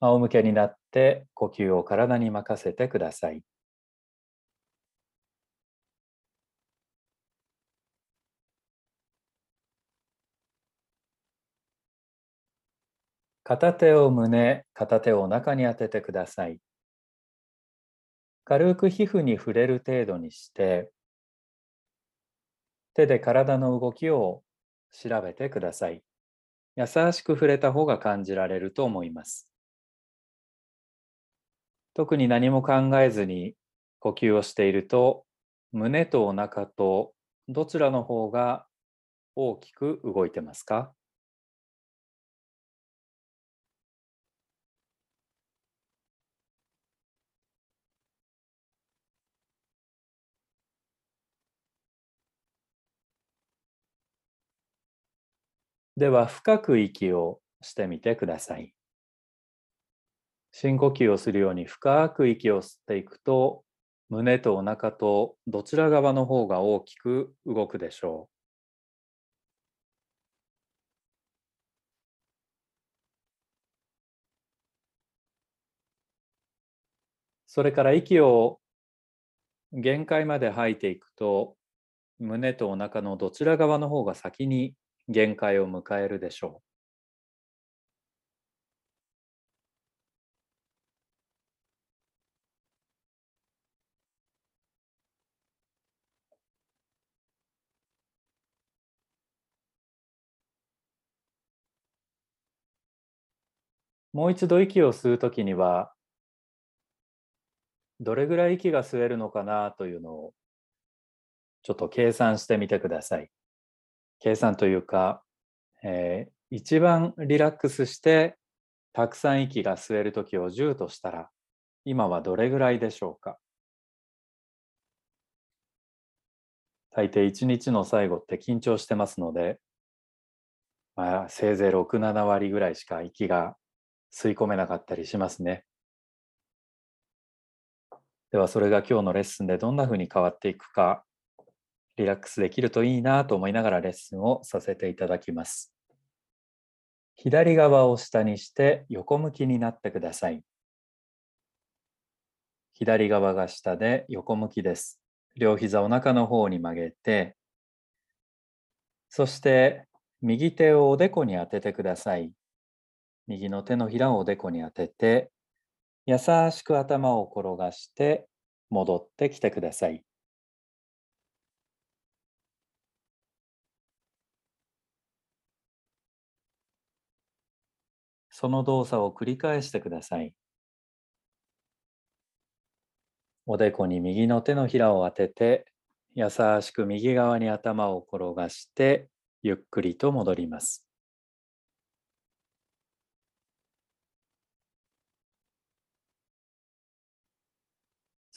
仰向けになって呼吸を体に任せてください。片手を胸、片手をお腹に当ててください。軽く皮膚に触れる程度にして、手で体の動きを調べてください。優しく触れた方が感じられると思います。特に何も考えずに呼吸をしていると、胸とお腹とどちらの方が大きく動いてますか？では深く息をしてみてください。深呼吸をするように深く息を吸っていくと胸とお腹とどちら側の方が大きく動くでしょう。それから息を限界まで吐いていくと胸とお腹のどちら側の方が先に限界を迎えるでしょう。もう一度息を吸うときには、どれぐらい息が吸えるのかなというのを、ちょっと計算してみてください。計算というか、えー、一番リラックスしてたくさん息が吸える時を10としたら今はどれぐらいでしょうか大抵一日の最後って緊張してますので、まあ、せいぜい67割ぐらいしか息が吸い込めなかったりしますね。ではそれが今日のレッスンでどんなふうに変わっていくかリラックスできるといいなと思いながらレッスンをさせていただきます。左側を下にして横向きになってください。左側が下で横向きです。両膝お腹の方に曲げて、そして右手をおでこに当ててください。右の手のひらをおでこに当てて、優しく頭を転がして戻ってきてください。その動作を繰り返してください。おでこに右の手のひらを当てて、優しく右側に頭を転がして、ゆっくりと戻ります。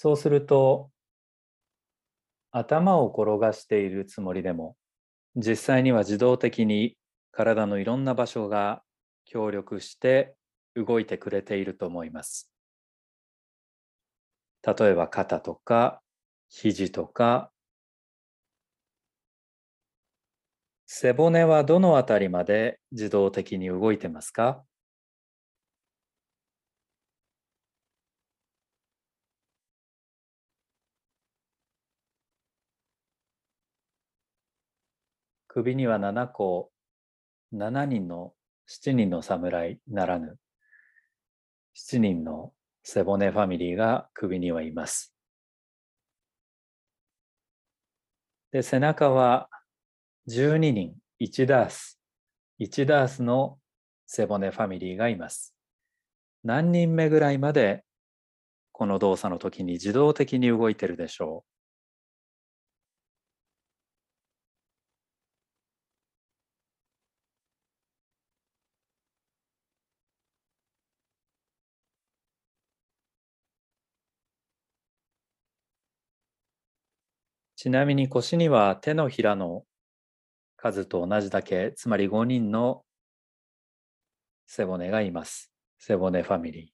そうすると、頭を転がしているつもりでも、実際には自動的に体のいろんな場所が協力して動いてくれていると思います。例えば肩とか肘とか背骨はどのあたりまで自動的に動いてますか？首には7個7人の7人の侍ならぬ7人の背骨ファミリーが首にはいます。で、背中は12人、1ダース、1ダースの背骨ファミリーがいます。何人目ぐらいまでこの動作の時に自動的に動いてるでしょうちなみに腰には手のひらの数と同じだけ、つまり5人の背骨がいます。背骨ファミリー。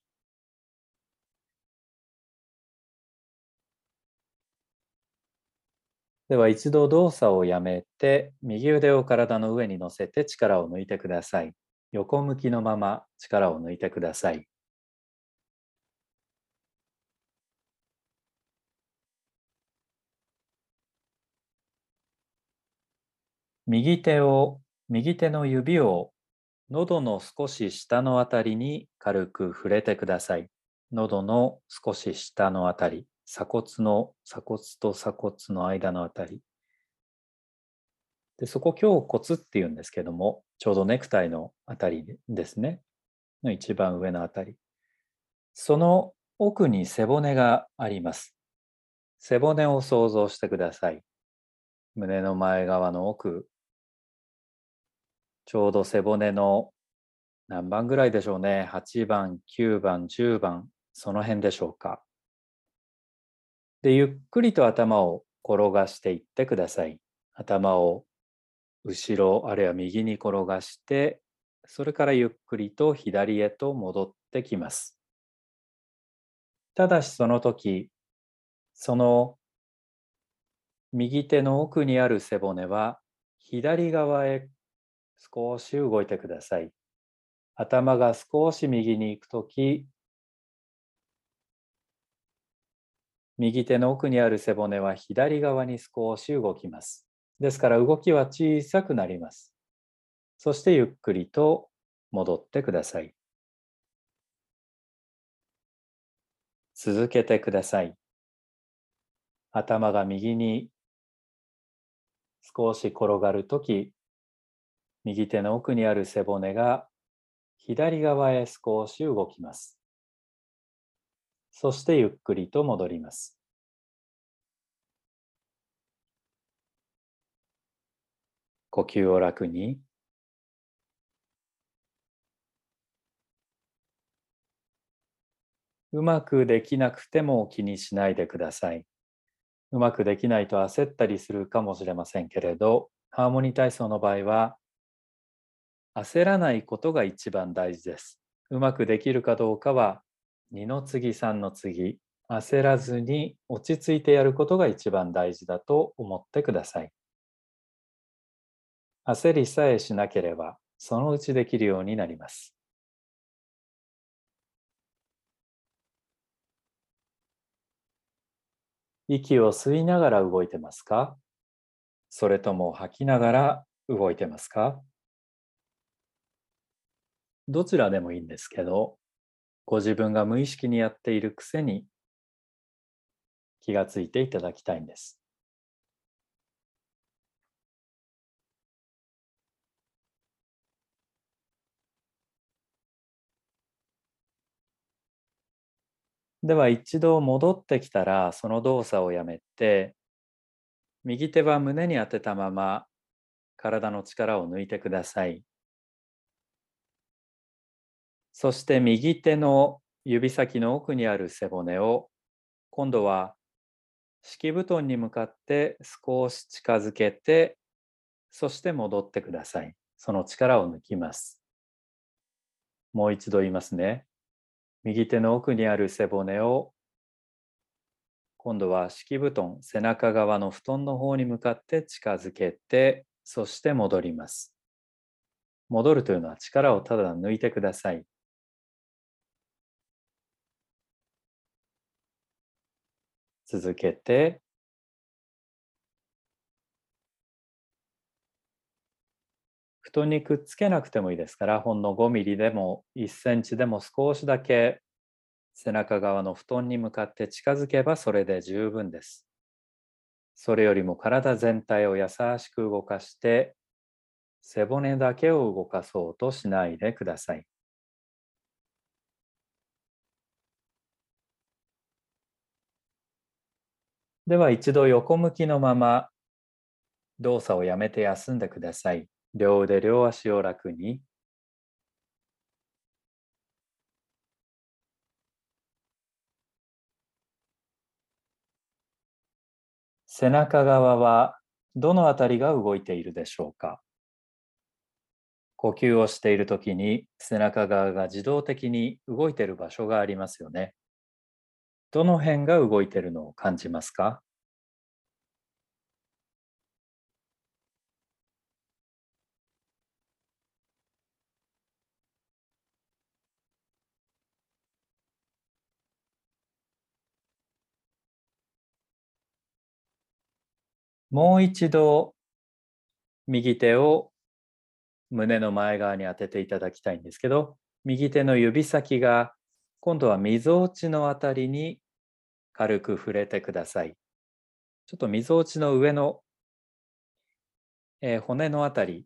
では一度動作をやめて、右腕を体の上に乗せて力を抜いてください。横向きのまま力を抜いてください。右手を、右手の指を喉の少し下のあたりに軽く触れてください。喉の少し下のあたり、鎖骨の、鎖骨と鎖骨の間のあたり。でそこ胸骨って言うんですけども、ちょうどネクタイのあたりですね。の一番上のあたり。その奥に背骨があります。背骨を想像してください。胸の前側の奥、ちょうど背骨の何番ぐらいでしょうね。8番、9番、10番、その辺でしょうか。で、ゆっくりと頭を転がしていってください。頭を後ろあるいは右に転がして、それからゆっくりと左へと戻ってきます。ただしその時、その右手の奥にある背骨は左側へ少し動いてください。頭が少し右に行くとき、右手の奥にある背骨は左側に少し動きます。ですから動きは小さくなります。そしてゆっくりと戻ってください。続けてください。頭が右に少し転がるとき、右手の奥にある背骨が左側へ少し動きます。そしてゆっくりと戻ります。呼吸を楽に。うまくできなくても気にしないでください。うまくできないと焦ったりするかもしれませんけれど、ハーモニー体操の場合は、焦らないことが一番大事です。うまくできるかどうかは2の次3の次焦らずに落ち着いてやることが一番大事だと思ってください。焦りさえしなければそのうちできるようになります。息を吸いながら動いてますか？それとも吐きながら動いてますか？どちらでもいいんですけど、ご自分が無意識にやっているくせに気がついていただきたいんです。では一度戻ってきたらその動作をやめて右手は胸に当てたまま体の力を抜いてください。そして右手の指先の奥にある背骨を今度は敷布団に向かって少し近づけてそして戻ってください。その力を抜きます。もう一度言いますね。右手の奥にある背骨を今度は敷布団背中側の布団の方に向かって近づけてそして戻ります。戻るというのは力をただ抜いてください。続けて布団にくっつけなくてもいいですからほんの5ミリでも1センチでも少しだけ背中側の布団に向かって近づけばそれで十分です。それよりも体全体を優しく動かして背骨だけを動かそうとしないでください。では一度横向きのまま動作をやめて休んでください。両腕、両足を楽に。背中側はどのあたりが動いているでしょうか呼吸をしているときに背中側が自動的に動いている場所がありますよね。どの辺が動いているのを感じますか？もう一度右手を胸の前側に当てていただきたいんですけど、右手の指先が今度はみぞおちのあたりに軽く触れてください。ちょっとみぞおちの上の、えー、骨のあたり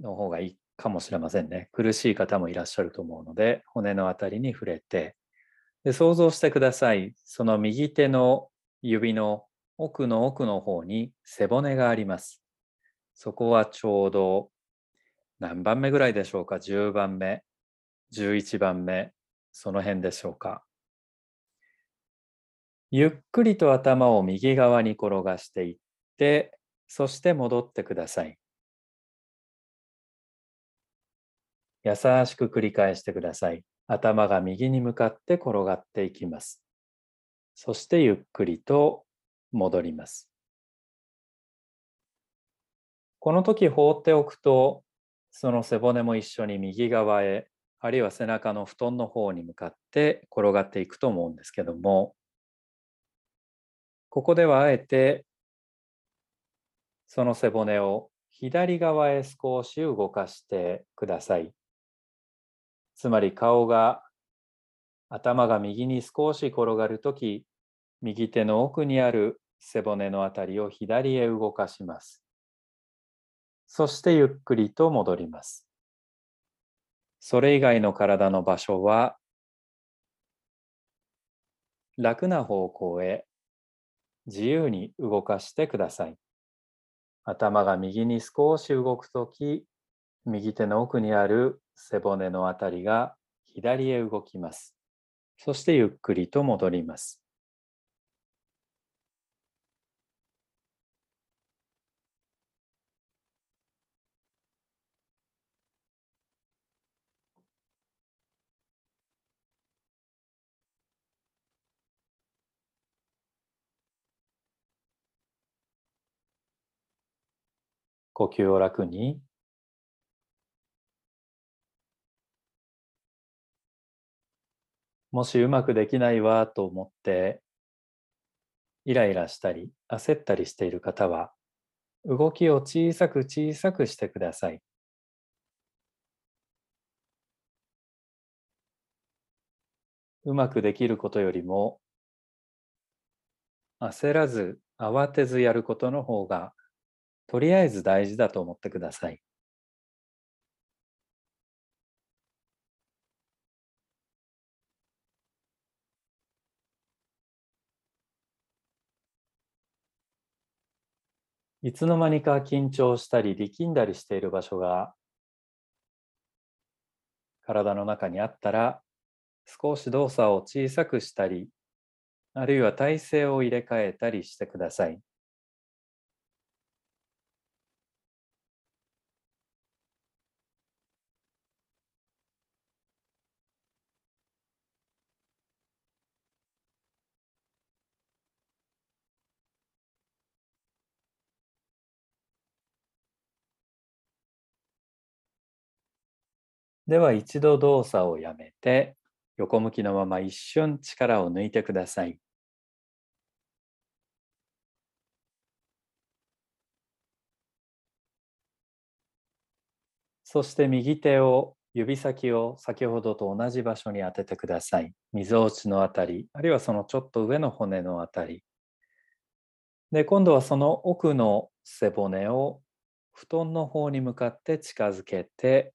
の方がいいかもしれませんね。苦しい方もいらっしゃると思うので、骨のあたりに触れて、で想像してください。その右手の指の奥の奥の方に背骨があります。そこはちょうど何番目ぐらいでしょうか ?10 番目、11番目、その辺でしょうか？ゆっくりと頭を右側に転がしていって、そして戻ってください。優しく繰り返してください。頭が右に向かって転がっていきます。そしてゆっくりと戻ります。この時放っておくと、その背骨も一緒に右側へ、あるいは背中の布団の方に向かって転がっていくと思うんですけども、ここではあえてその背骨を左側へ少し動かしてください。つまり顔が頭が右に少し転がるとき、右手の奥にある背骨のあたりを左へ動かします。そしてゆっくりと戻ります。それ以外の体の場所は楽な方向へ自由に動かしてください。頭が右に少し動くとき、右手の奥にある背骨のあたりが左へ動きます。そしてゆっくりと戻ります。呼吸を楽にもしうまくできないわと思ってイライラしたり焦ったりしている方は動きを小さく小さくしてください。うまくできることよりも焦らず慌てずやることの方がとりあえず大事だと思ってください。いつの間にか緊張したり力んだりしている場所が体の中にあったら少し動作を小さくしたりあるいは体勢を入れ替えたりしてください。では一度動作をやめて横向きのまま一瞬力を抜いてください。そして右手を指先を先ほどと同じ場所に当ててください。みぞおちのあたり、あるいはそのちょっと上の骨のあたり。で、今度はその奥の背骨を布団の方に向かって近づけて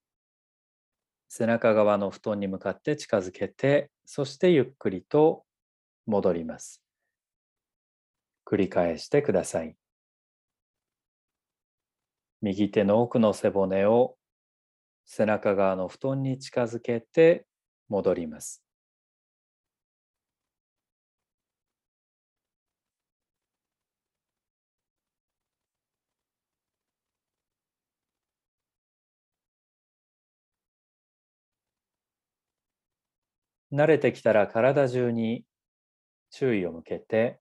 背中側の布団に向かって近づけて、そしてゆっくりと戻ります。繰り返してください。右手の奥の背骨を背中側の布団に近づけて戻ります。慣れてきたら体中に注意を向けて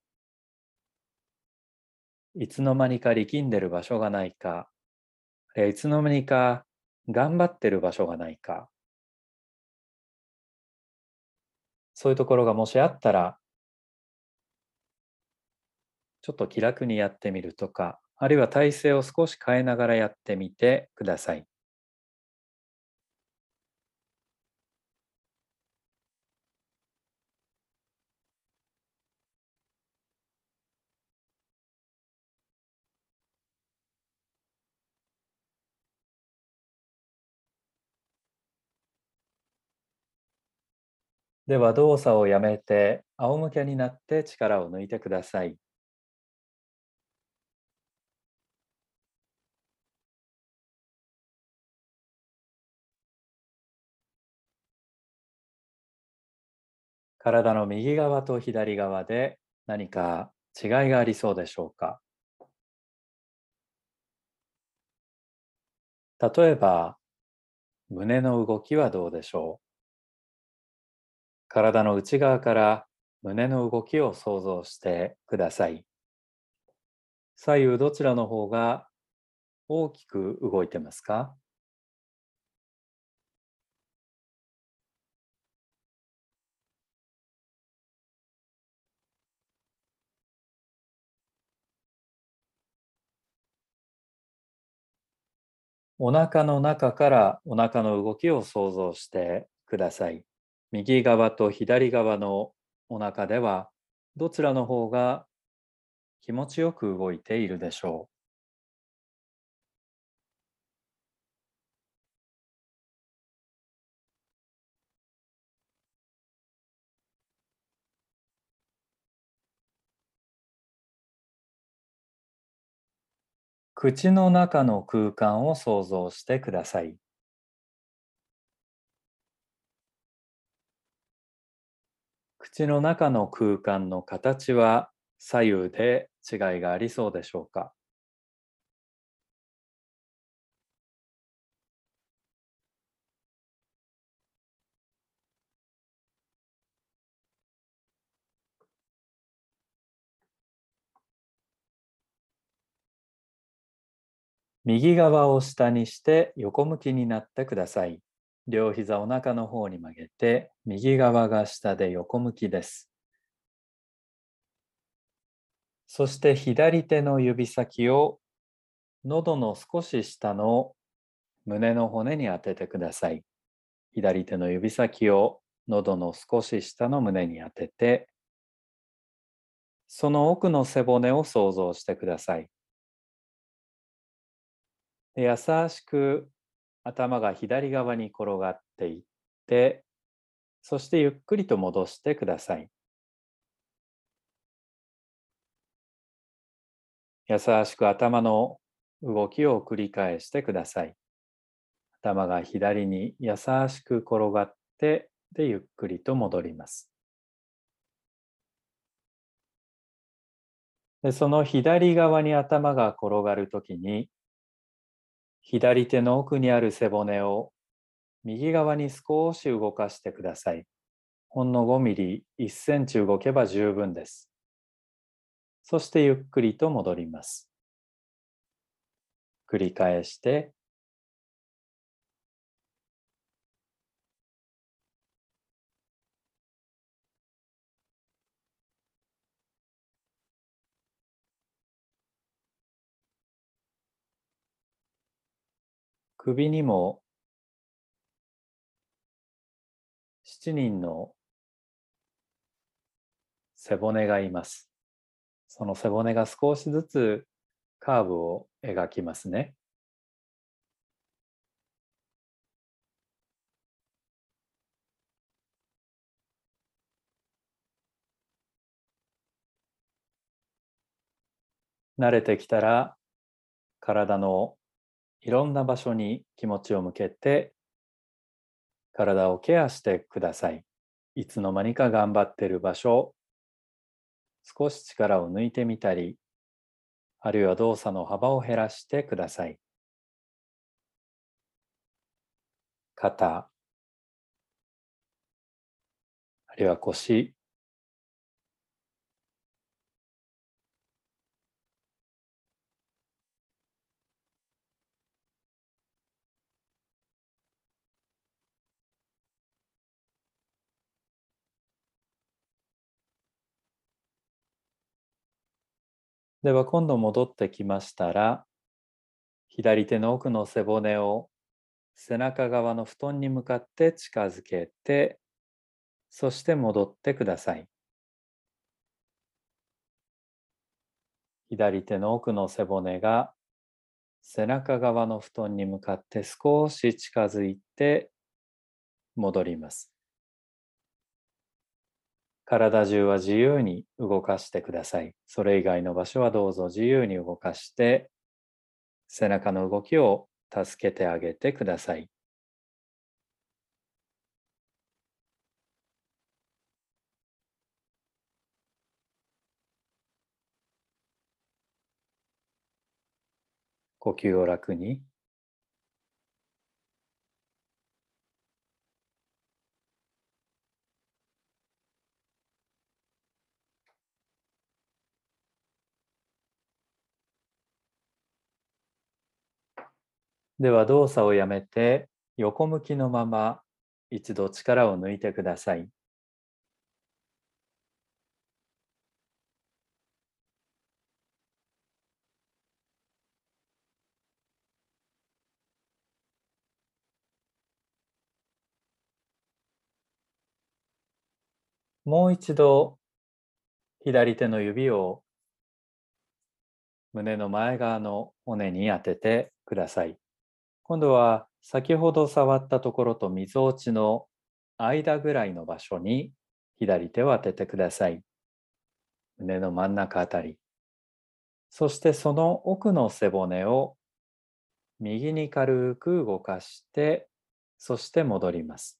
いつの間にか力んでる場所がないかいつの間にか頑張ってる場所がないかそういうところがもしあったらちょっと気楽にやってみるとかあるいは体勢を少し変えながらやってみてください。では動作をやめて仰向けになって力を抜いてください。体の右側と左側で何か違いがありそうでしょうか？例えば胸の動きはどうでしょう？体の内側から胸の動きを想像してください。左右どちらの方が大きく動いてますか？お腹の中からお腹の動きを想像してください。右側と左側のお腹ではどちらの方が気持ちよく動いているでしょう？口の中の空間を想像してください。口の中の空間の形は左右で違いがありそうでしょうか？右側を下にして横向きになってください。両膝お腹の方に曲げて、右側が下で横向きです。そして左手の指先を喉の少し下の胸の骨に当ててください。左手の指先を喉の少し下の胸に当てて、その奥の背骨を想像してください。優しく頭が左側に転がっていって、そしてゆっくりと戻してください。優しく頭の動きを繰り返してください。頭が左に優しく転がって、で、ゆっくりと戻ります。でその左側に頭が転がるときに、左手の奥にある背骨を右側に少し動かしてください。ほんの5ミリ、1センチ動けば十分です。そしてゆっくりと戻ります。繰り返して、首にも7人の背骨がいます。その背骨が少しずつカーブを描きますね。慣れてきたら体のいろんな場所に気持ちを向けて体をケアしてください。いつの間にか頑張っている場所、少し力を抜いてみたり、あるいは動作の幅を減らしてください。肩、あるいは腰、では今度戻ってきましたら、左手の奥の背骨を背中側の布団に向かって近づけて、そして戻ってください。左手の奥の背骨が背中側の布団に向かって少し近づいて戻ります。体中は自由に動かしてください。それ以外の場所はどうぞ自由に動かして背中の動きを助けてあげてください。呼吸を楽に。では動作をやめて横向きのまま一度力を抜いてください。もう一度左手の指を胸の前側の骨に当ててください。今度は先ほど触ったところとみぞおちの間ぐらいの場所に左手を当ててください。胸の真ん中あたり。そしてその奥の背骨を右に軽く動かして、そして戻ります。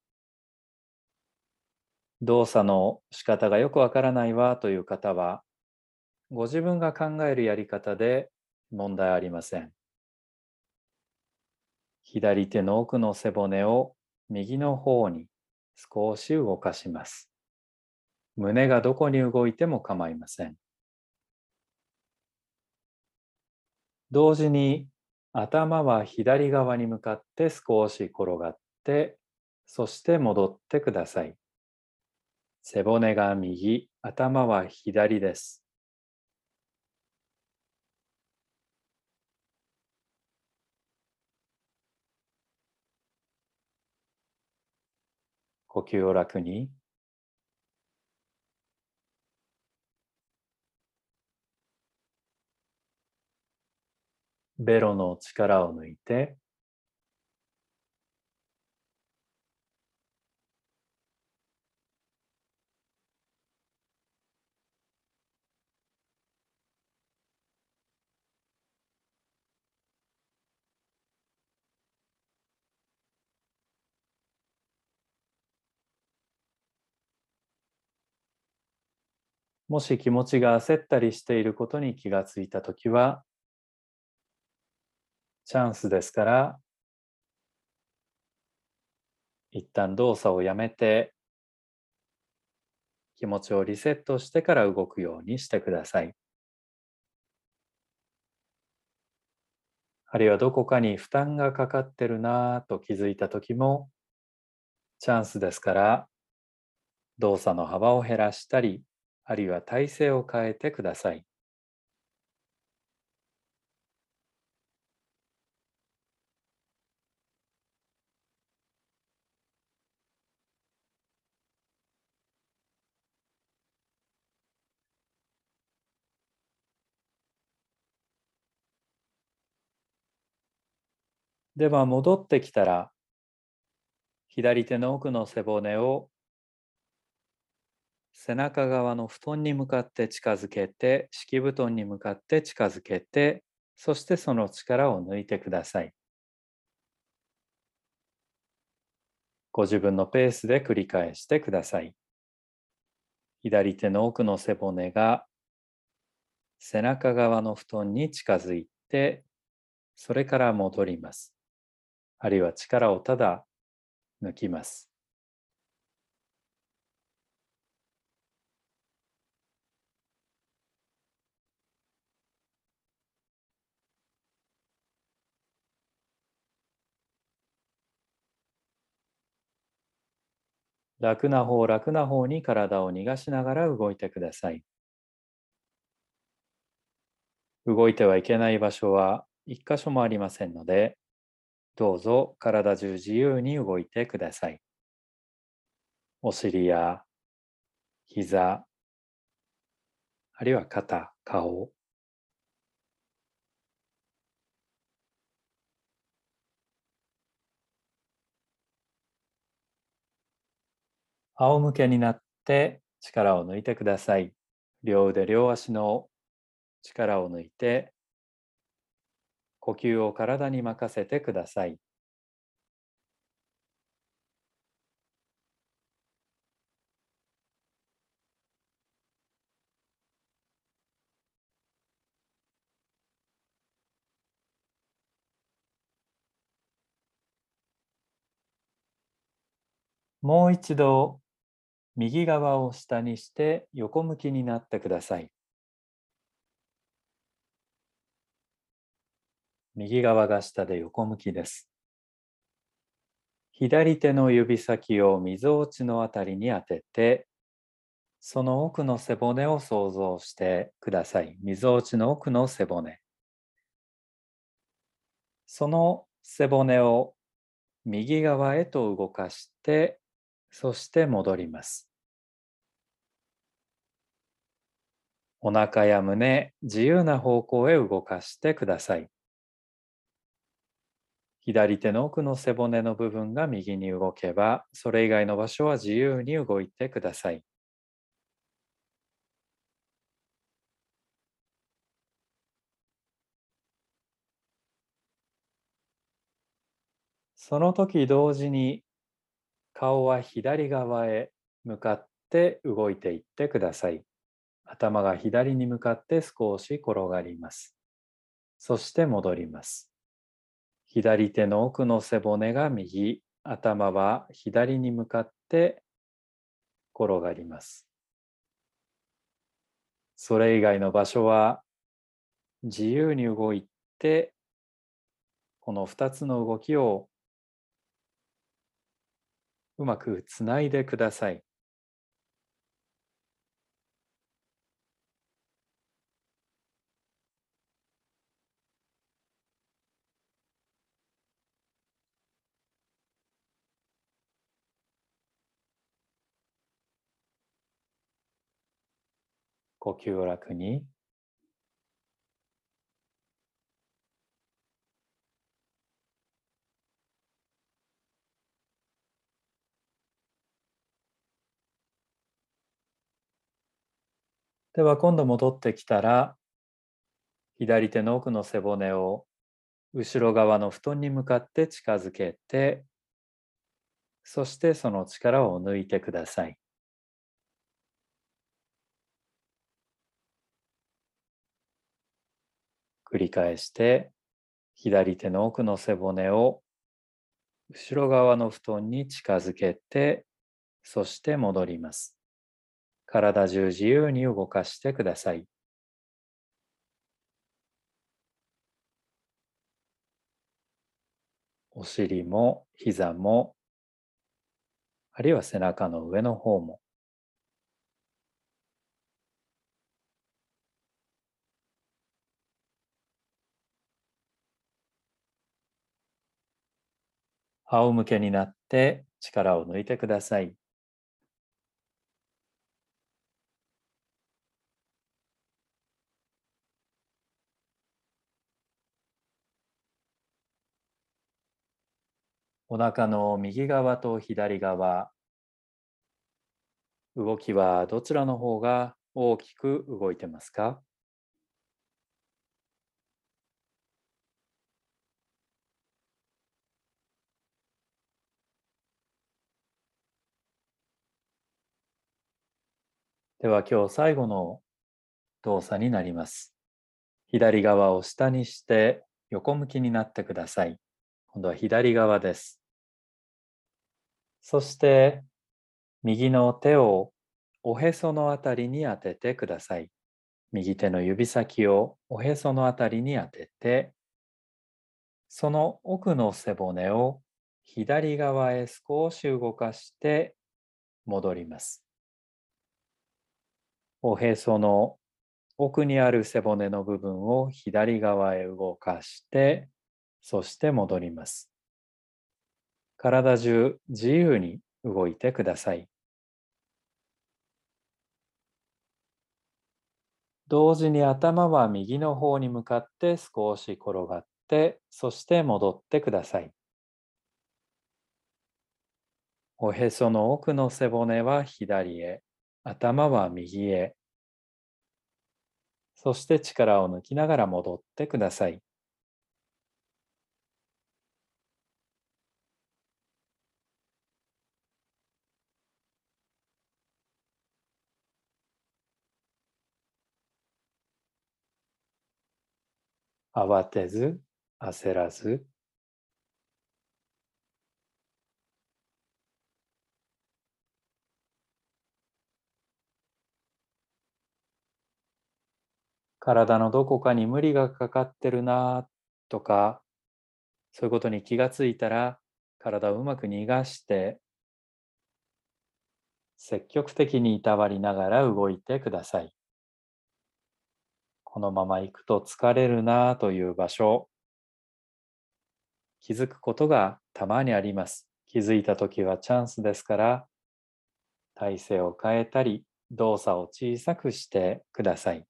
動作の仕方がよくわからないわという方は、ご自分が考えるやり方で問題ありません。左手の奥の背骨を右の方に少し動かします。胸がどこに動いても構いません。同時に頭は左側に向かって少し転がって、そして戻ってください。背骨が右、頭は左です。呼吸を楽に。ベロの力を抜いてもし気持ちが焦ったりしていることに気がついたときは、チャンスですから、一旦動作をやめて、気持ちをリセットしてから動くようにしてください。あるいはどこかに負担がかかってるなぁと気づいたときも、チャンスですから、動作の幅を減らしたり、あるいは体勢を変えてください。では戻ってきたら左手の奥の背骨を背中側の布団に向かって近づけて、敷布団に向かって近づけて、そしてその力を抜いてください。ご自分のペースで繰り返してください。左手の奥の背骨が背中側の布団に近づいて、それから戻ります。あるいは力をただ抜きます。楽な方楽な方に体を逃がしながら動いてください。動いてはいけない場所は一箇所もありませんので、どうぞ体中自由に動いてください。お尻や膝、あるいは肩、顔、仰向けになって力を抜いてください。両腕、両足の力を抜いて、呼吸を体に任せてください。もう一度右側を下にして横向きになってください。右側が下で横向きです。左手の指先をみぞおちのあたりに当てて、その奥の背骨を想像してください。みぞおちの奥の背骨。その背骨を右側へと動かしてそして戻ります。お腹や胸、自由な方向へ動かしてください。左手の奥の背骨の部分が右に動けば、それ以外の場所は自由に動いてください。その時同時に顔は左側へ向かって動いていってください。頭が左に向かって少し転がります。そして戻ります。左手の奥の背骨が右、頭は左に向かって転がります。それ以外の場所は自由に動いて、この2つの動きをうまくつないでください。呼吸を楽にでは今度戻ってきたら左手の奥の背骨を後ろ側の布団に向かって近づけてそしてその力を抜いてください。繰り返して左手の奥の背骨を後ろ側の布団に近づけてそして戻ります。体中自由に動かしてください。お尻も膝も、あるいは背中の上の方も。仰向けになって力を抜いてください。お腹の右側と左側、動きはどちらの方が大きく動いてますか？では今日最後の動作になります。左側を下にして横向きになってください。今度は左側です。そして右の手をおへそのあたりに当ててください。右手の指先をおへそのあたりに当てて、その奥の背骨を左側へ少し動かして戻ります。おへその奥にある背骨の部分を左側へ動かして、そして戻ります。体中自由に動いてください。同時に頭は右の方に向かって少し転がって、そして戻ってください。おへその奥の背骨は左へ、頭は右へ。そして力を抜きながら戻ってください。慌てず、焦らず、体のどこかに無理がかかってるなとか、そういうことに気がついたら、体をうまく逃がして、積極的にいたわりながら動いてください。このまま行くと疲れるなという場所、気づくことがたまにあります。気づいた時はチャンスですから、体勢を変えたり、動作を小さくしてください。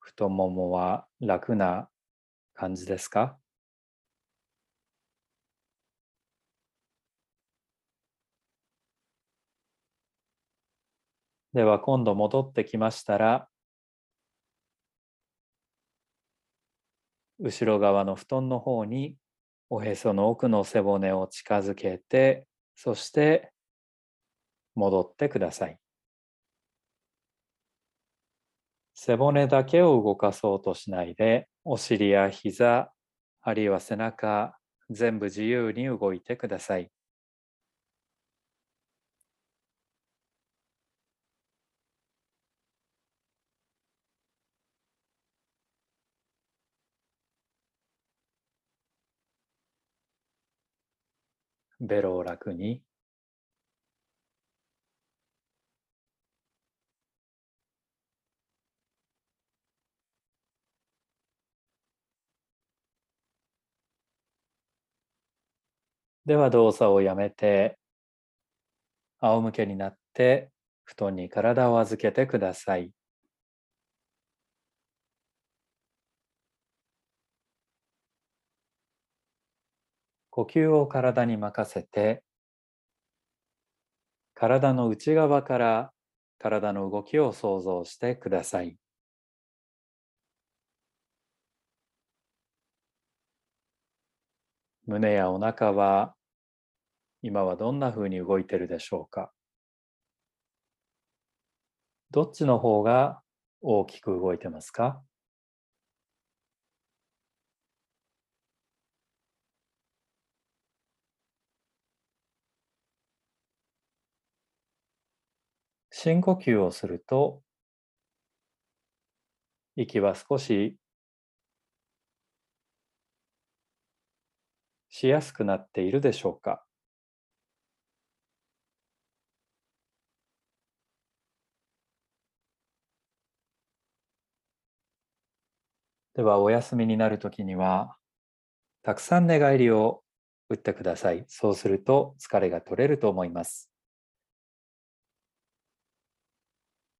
太ももは楽な感じですか？では今度戻ってきましたら後ろ側の布団の方におへその奥の背骨を近づけてそして戻ってください。背骨だけを動かそうとしないで、お尻や膝、あるいは背中、全部自由に動いてください。ベロを楽にでは動作をやめて、仰向けになって布団に体を預けてください。呼吸を体に任せて、体の内側から体の動きを想像してください。胸やお腹は今はどんなふうに動いているでしょうかどっちの方が大きく動いてますか深呼吸をすると息は少ししやすくなっているでしょうか？ではお休みになるときにはたくさん寝返りを打ってください。そうすると疲れが取れると思います。